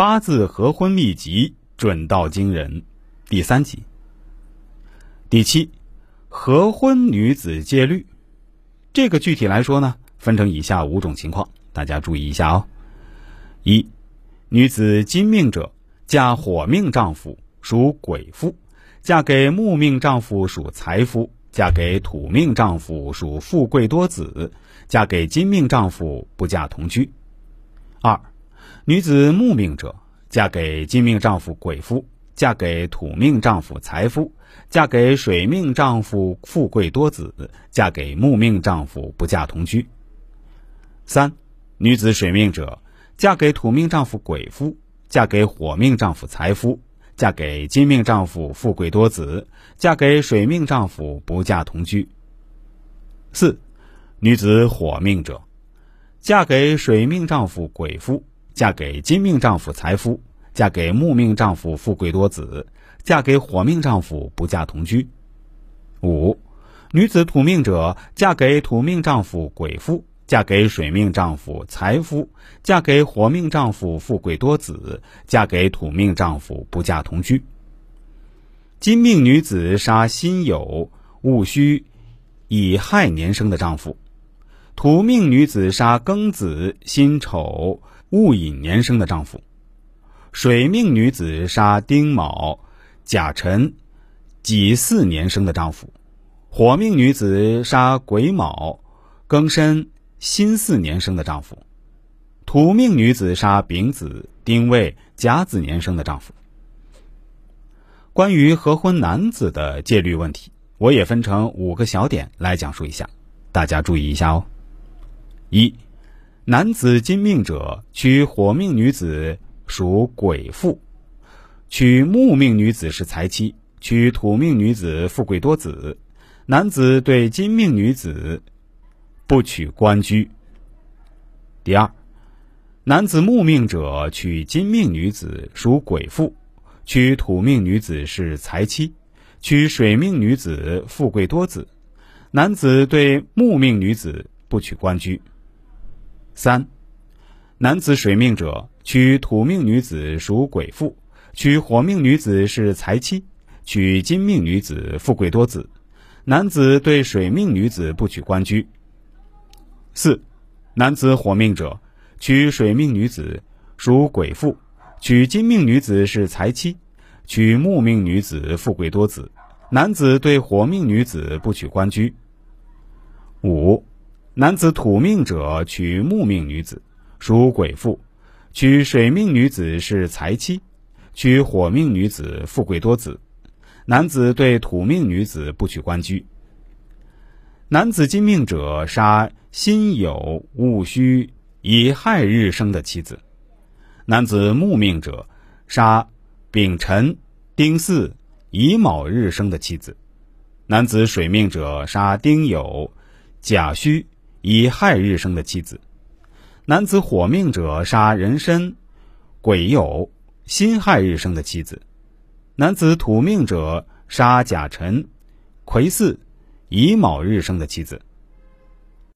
八字合婚秘籍准到惊人，第三集。第七，合婚女子戒律，这个具体来说呢，分成以下五种情况，大家注意一下哦。一，女子金命者，嫁火命丈夫属鬼夫，嫁给木命丈夫属财夫，嫁给土命丈夫属富贵多子，嫁给金命丈夫不嫁同居。二，女子木命者，嫁给金命丈夫鬼夫，嫁给土命丈夫财夫。嫁给水命丈夫富贵多子，嫁给木命丈夫不嫁同居。三，女子水命者，嫁给土命丈夫鬼夫，嫁给火命丈夫财夫，嫁给金命丈夫富贵多子，嫁给水命丈夫不嫁同居。四，女子火命者，嫁给水命丈夫鬼夫，嫁给金命丈夫财夫，嫁给木命丈夫富贵多子。嫁给火命丈夫不嫁同居。五，女子土命者，嫁给土命丈夫鬼夫，嫁给水命丈夫财夫，嫁给火命丈夫富贵多子，嫁给土命丈夫不嫁同居。金命女子杀辛酉戊戌乙亥年生的丈夫，土命女子杀庚子辛丑戊寅年生的丈夫，水命女子杀丁卯。甲辰己巳年生的丈夫，火命女子杀癸卯庚申辛巳年生的丈夫，土命女子杀丙子丁未甲子年生的丈夫。关于合婚男子的戒律问题，我也分成五个小点来讲述一下，大家注意一下哦。一，男子金命者娶火命女子属鬼妇。娶木命女子是财妻，娶土命女子富贵多子。男子对金命女子不娶官居。第二，男子木命者娶金命女子属鬼妇，娶土命女子是财妻，娶水命女子富贵多子。男子对木命女子不娶官居。三，男子水命者娶土命女子属鬼妇。娶火命女子是财妻，娶金命女子富贵多子。男子对水命女子不娶官居。四，男子火命者，娶水命女子属鬼妇，娶金命女子是财妻，娶木命女子富贵多子。男子对火命女子不娶官居。五，男子土命者，娶木命女子属鬼妇，娶水命女子是财妻。娶火命女子富贵多子，男子对土命女子不娶官居。男子金命者杀辛酉戊戌乙亥日生的妻子；男子木命者杀丙辰丁巳乙卯日生的妻子；男子水命者杀丁酉甲戌乙亥日生的妻子；男子火命者杀人身癸酉。辛亥日生的妻子，男子土命者杀甲辰、癸巳、乙卯日生的妻子。